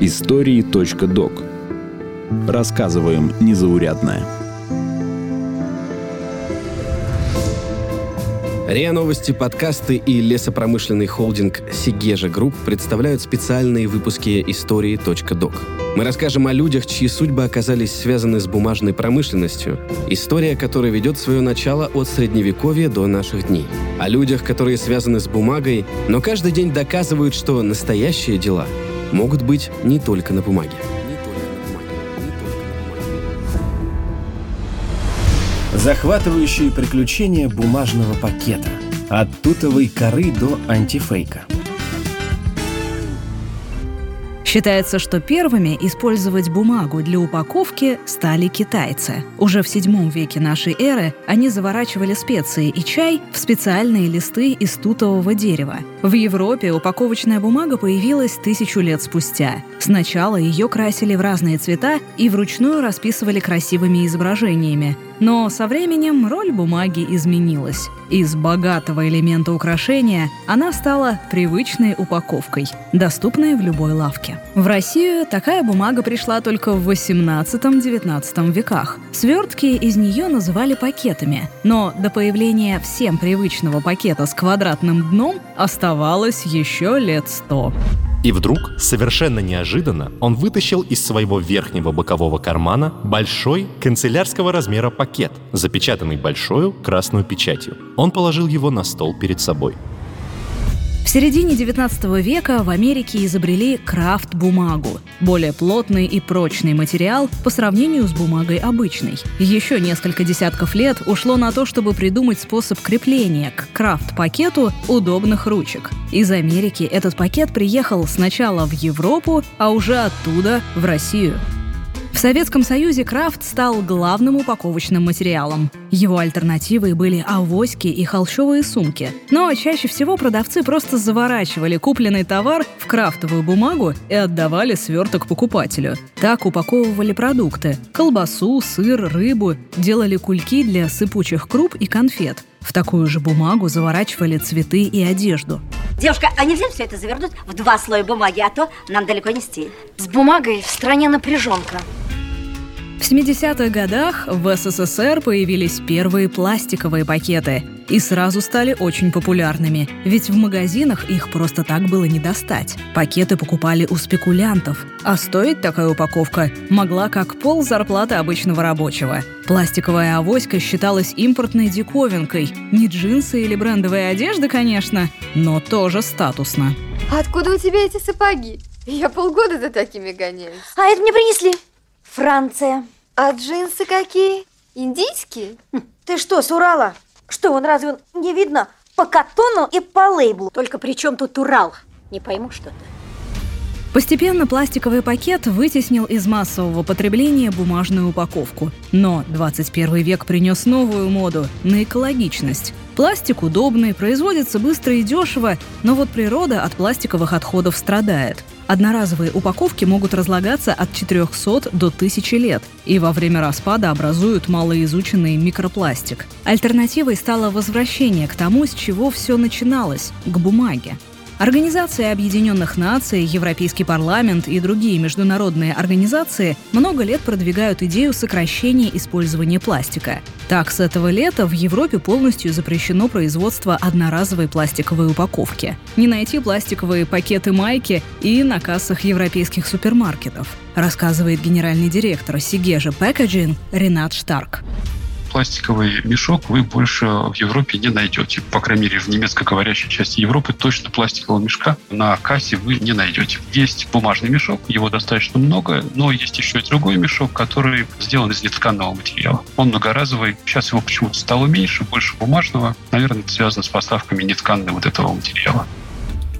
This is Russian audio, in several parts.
Истории.док Рассказываем незаурядное. РИА Новости, подкасты и лесопромышленный холдинг «Segezha Group» представляют специальные выпуски истории.док. Мы расскажем о людях, чьи судьбы оказались связаны с бумажной промышленностью, история которой ведет свое начало от Средневековья до наших дней. О людях, которые связаны с бумагой, но каждый день доказывают, что настоящие дела могут быть не только на бумаге. Захватывающие приключения бумажного пакета. От тутовой коры до антифейка. Считается, что первыми использовать бумагу для упаковки стали китайцы. Уже в VII веке нашей эры они заворачивали специи и чай в специальные листы из тутового дерева. В Европе упаковочная бумага появилась тысячу лет спустя. Сначала ее красили в разные цвета и вручную расписывали красивыми изображениями. Но со временем роль бумаги изменилась. Из богатого элемента украшения она стала привычной упаковкой, доступной в любой лавке. В Россию такая бумага пришла только в 18-19 веках. Свертки из нее называли пакетами, но до появления всем привычного пакета с квадратным дном оставалось еще лет сто. И вдруг, совершенно неожиданно, он вытащил из своего верхнего бокового кармана большой канцелярского размера пакет, запечатанный большой красной печатью. Он положил его на стол перед собой. В середине 19 века в Америке изобрели крафт-бумагу – более плотный и прочный материал по сравнению с бумагой обычной. Еще несколько десятков лет ушло на то, чтобы придумать способ крепления к крафт-пакету удобных ручек. Из Америки этот пакет приехал сначала в Европу, а уже оттуда в Россию. В Советском Союзе крафт стал главным упаковочным материалом. Его альтернативой были авоськи и холщовые сумки. Но чаще всего продавцы просто заворачивали купленный товар в крафтовую бумагу и отдавали сверток покупателю. Так упаковывали продукты – колбасу, сыр, рыбу, делали кульки для сыпучих круп и конфет. В такую же бумагу заворачивали цветы и одежду. Девушка, а нельзя все это завернуть в два слоя бумаги, а то нам далеко не стиль. С бумагой в стране напряженка. В 70-х годах в СССР появились первые пластиковые пакеты и сразу стали очень популярными, ведь в магазинах их просто так было не достать. Пакеты покупали у спекулянтов, а стоить такая упаковка могла как пол зарплаты обычного рабочего. Пластиковая авоська считалась импортной диковинкой. Не джинсы или брендовая одежда, конечно, но тоже статусно. Откуда у тебя эти сапоги? Я полгода за такими гоняюсь. А это мне принесли. Франция. А джинсы какие? Индийские? Хм, ты что, с Урала? Что, он разве не видно по катону и по лейблу? Только при чем тут Урал? Не пойму что-то. Постепенно пластиковый пакет вытеснил из массового потребления бумажную упаковку. Но 21 век принес новую моду на экологичность. Пластик удобный, производится быстро и дешево, но вот природа от пластиковых отходов страдает. Одноразовые упаковки могут разлагаться от 400 до 1000 лет и во время распада образуют малоизученный микропластик. Альтернативой стало возвращение к тому, с чего все начиналось – к бумаге. Организация Объединенных Наций, Европейский парламент и другие международные организации много лет продвигают идею сокращения использования пластика. Так, с этого лета в Европе полностью запрещено производство одноразовой пластиковой упаковки. Не найти пластиковые пакеты майки и на кассах европейских супермаркетов, рассказывает генеральный директор Сигежа Packaging Ренат Штарк пластиковый мешок вы больше в Европе не найдете. По крайней мере, в немецкоговорящей части Европы точно пластикового мешка на кассе вы не найдете. Есть бумажный мешок, его достаточно много, но есть еще и другой мешок, который сделан из нетканного материала. Он многоразовый. Сейчас его почему-то стало меньше, больше бумажного. Наверное, это связано с поставками нетканного вот этого материала.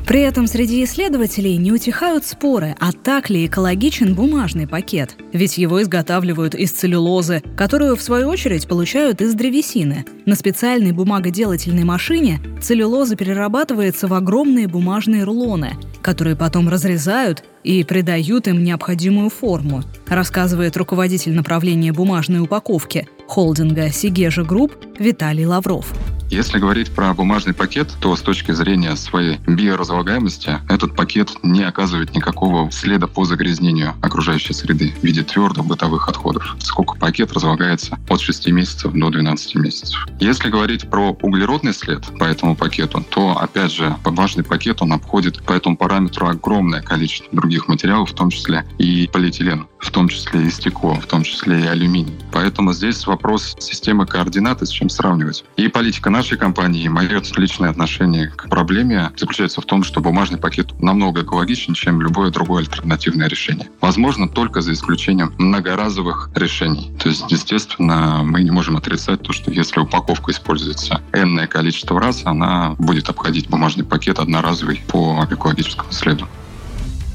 При этом среди исследователей не утихают споры, а так ли экологичен бумажный пакет. Ведь его изготавливают из целлюлозы, которую в свою очередь получают из древесины. На специальной бумагоделательной машине целлюлоза перерабатывается в огромные бумажные рулоны, которые потом разрезают и придают им необходимую форму, рассказывает руководитель направления бумажной упаковки холдинга Segezha Group Виталий Лавров. Если говорить про бумажный пакет, то с точки зрения своей биоразлагаемости этот пакет не оказывает никакого следа по загрязнению окружающей среды в виде твердых бытовых отходов. Сколько пакет разлагается от 6 месяцев до 12 месяцев. Если говорить про углеродный след по этому пакету, то, опять же, бумажный пакет, он обходит по этому параметру огромное количество других материалов, в том числе и полиэтилен, в том числе и стекло, в том числе и алюминий. Поэтому здесь вопрос системы координаты, с чем сравнивать. И политика нашей компании, и мое личное отношение к проблеме заключается в том, что бумажный пакет намного экологичнее, чем любое другое альтернативное решение. Возможно, только за исключением многоразовых решений. То есть, естественно, мы не можем отрицать то, что если упаковка используется энное количество раз, она будет обходить бумажный пакет одноразовый по экологическому следу.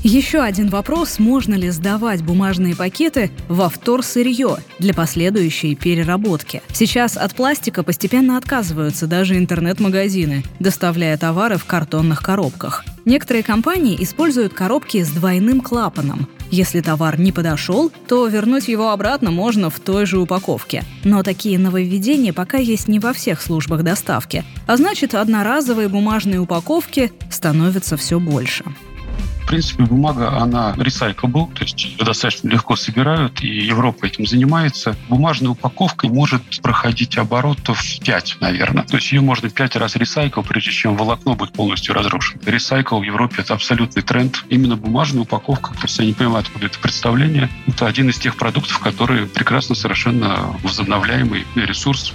Еще один вопрос, можно ли сдавать бумажные пакеты во вторсырье для последующей переработки. Сейчас от пластика постепенно отказываются даже интернет-магазины, доставляя товары в картонных коробках. Некоторые компании используют коробки с двойным клапаном. Если товар не подошел, то вернуть его обратно можно в той же упаковке. Но такие нововведения пока есть не во всех службах доставки. А значит, одноразовые бумажные упаковки становятся все больше принципе, бумага, она recyclable, то есть достаточно легко собирают, и Европа этим занимается. Бумажная упаковка может проходить оборотов 5, наверное. То есть ее можно 5 раз ресайкл, прежде чем волокно будет полностью разрушено. Ресайкл в Европе — это абсолютный тренд. Именно бумажная упаковка, просто я не понимаю, откуда это представление, это один из тех продуктов, которые прекрасно совершенно возобновляемый ресурс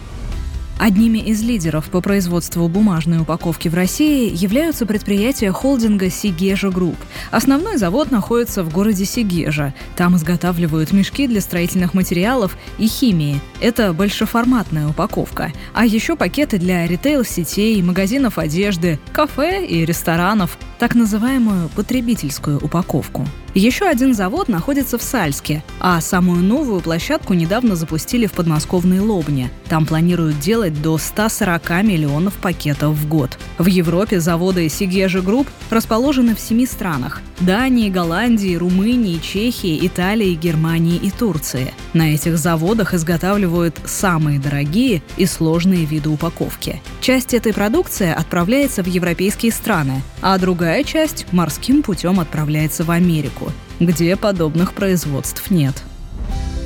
Одними из лидеров по производству бумажной упаковки в России являются предприятия холдинга «Segezha Group». Основной завод находится в городе Сегежа. Там изготавливают мешки для строительных материалов и химии. Это большеформатная упаковка. А еще пакеты для ритейл-сетей, магазинов одежды, кафе и ресторанов, так называемую потребительскую упаковку. Еще один завод находится в Сальске, а самую новую площадку недавно запустили в подмосковной Лобне. Там планируют делать до 140 миллионов пакетов в год. В Европе заводы Segezha Group расположены в семи странах – Дании, Голландии, Румынии, Чехии, Италии, Германии и Турции. На этих заводах изготавливают самые дорогие и сложные виды упаковки. Часть этой продукции отправляется в европейские страны, а другая часть морским путем отправляется в Америку где подобных производств нет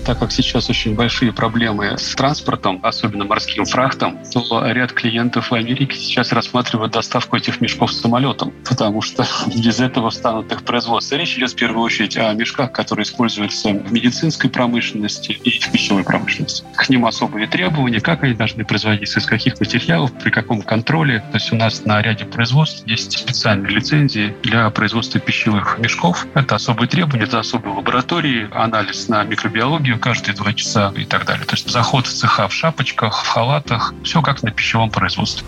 так как сейчас очень большие проблемы с транспортом, особенно морским фрахтом, то ряд клиентов в Америке сейчас рассматривают доставку этих мешков самолетом, потому что без этого станут их производство. Речь идет в первую очередь о мешках, которые используются в медицинской промышленности и в пищевой промышленности. К ним особые требования, как они должны производиться, из каких материалов, при каком контроле. То есть у нас на ряде производств есть специальные лицензии для производства пищевых мешков. Это особые требования, это особые лаборатории, анализ на микробиологию, каждые два часа и так далее. То есть заход в цеха в шапочках, в халатах, все как на пищевом производстве.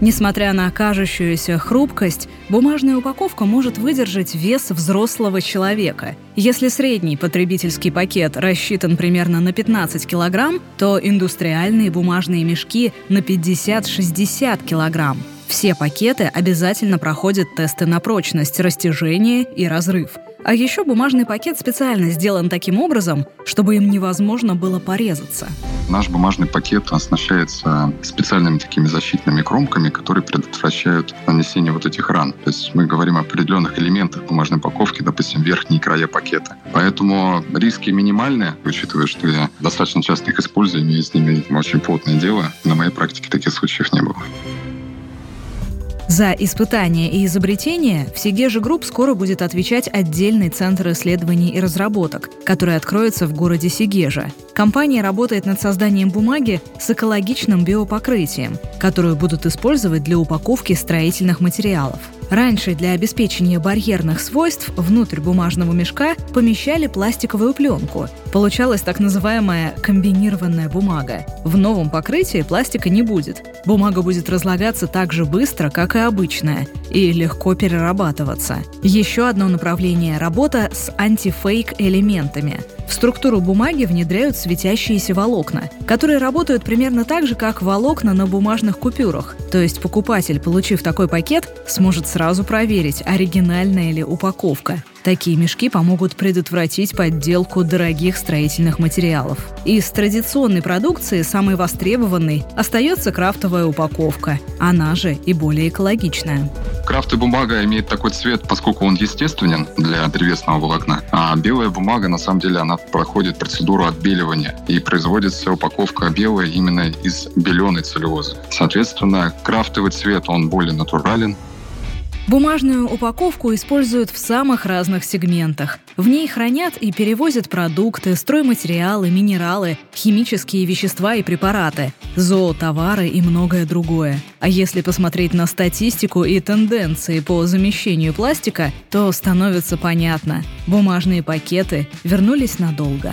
Несмотря на кажущуюся хрупкость, бумажная упаковка может выдержать вес взрослого человека. Если средний потребительский пакет рассчитан примерно на 15 килограмм, то индустриальные бумажные мешки на 50-60 килограмм. Все пакеты обязательно проходят тесты на прочность, растяжение и разрыв – а еще бумажный пакет специально сделан таким образом, чтобы им невозможно было порезаться. Наш бумажный пакет оснащается специальными такими защитными кромками, которые предотвращают нанесение вот этих ран. То есть мы говорим о определенных элементах бумажной упаковки, допустим, верхние края пакета. Поэтому риски минимальные, учитывая, что я достаточно часто их использую, и с ними очень плотное дело. На моей практике таких случаев не было. За испытания и изобретения в Segezha Group скоро будет отвечать отдельный центр исследований и разработок, который откроется в городе Сегежа. Компания работает над созданием бумаги с экологичным биопокрытием, которую будут использовать для упаковки строительных материалов. Раньше для обеспечения барьерных свойств внутрь бумажного мешка помещали пластиковую пленку. Получалась так называемая комбинированная бумага. В новом покрытии пластика не будет. Бумага будет разлагаться так же быстро, как и обычная, и легко перерабатываться. Еще одно направление – работа с антифейк-элементами. В структуру бумаги внедряют светящиеся волокна, которые работают примерно так же, как волокна на бумажных купюрах. То есть покупатель, получив такой пакет, сможет сразу проверить, оригинальная ли упаковка. Такие мешки помогут предотвратить подделку дорогих строительных материалов. Из традиционной продукции самой востребованной остается крафтовая упаковка, она же и более экологичная. Крафт и бумага имеет такой цвет, поскольку он естественен для древесного волокна. А белая бумага, на самом деле, она проходит процедуру отбеливания. И производится упаковка белая именно из беленой целлюлозы. Соответственно, крафтовый цвет, он более натурален, Бумажную упаковку используют в самых разных сегментах. В ней хранят и перевозят продукты, стройматериалы, минералы, химические вещества и препараты, зоотовары и многое другое. А если посмотреть на статистику и тенденции по замещению пластика, то становится понятно – бумажные пакеты вернулись надолго.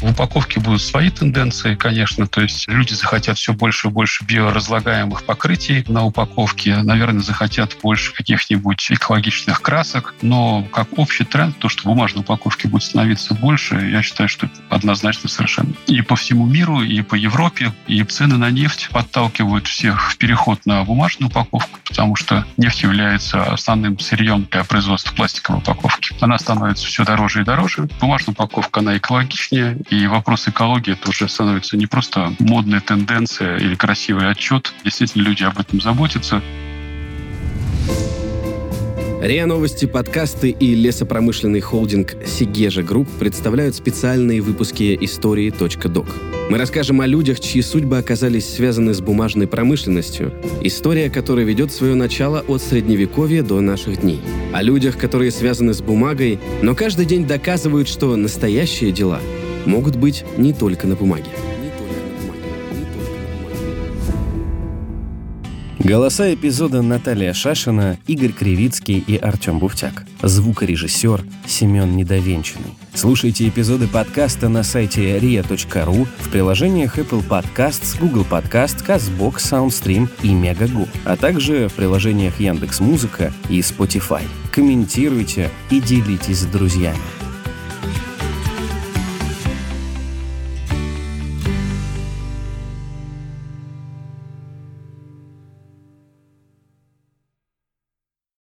В упаковке будут свои тенденции, конечно, то есть люди захотят все больше и больше биоразлагаемых покрытий на упаковке, наверное, захотят больше каких-нибудь экологичных красок, но как общий тренд, то, что бумажной упаковки будет становиться больше, я считаю, что однозначно совершенно. И по всему миру, и по Европе, и цены на нефть подталкивают всех в переход на бумажную упаковку, потому что нефть является основным сырьем для производства пластиковой упаковки. Она становится все дороже и дороже. Бумажная упаковка, она экологичнее, и вопрос экологии это уже становится не просто модная тенденция или красивый отчет. Действительно, люди об этом заботятся. РИА Новости, подкасты и лесопромышленный холдинг Segezha Group представляют специальные выпуски истории .doc. Мы расскажем о людях, чьи судьбы оказались связаны с бумажной промышленностью, история которой ведет свое начало от Средневековья до наших дней. О людях, которые связаны с бумагой, но каждый день доказывают, что настоящие дела могут быть не только на бумаге. Голоса эпизода Наталья Шашина, Игорь Кривицкий и Артем Буфтяк. Звукорежиссер Семен Недовенчанный. Слушайте эпизоды подкаста на сайте ria.ru, в приложениях Apple Podcasts, Google Podcast, CastBox, SoundStream и Megago, а также в приложениях Яндекс.Музыка и Spotify. Комментируйте и делитесь с друзьями.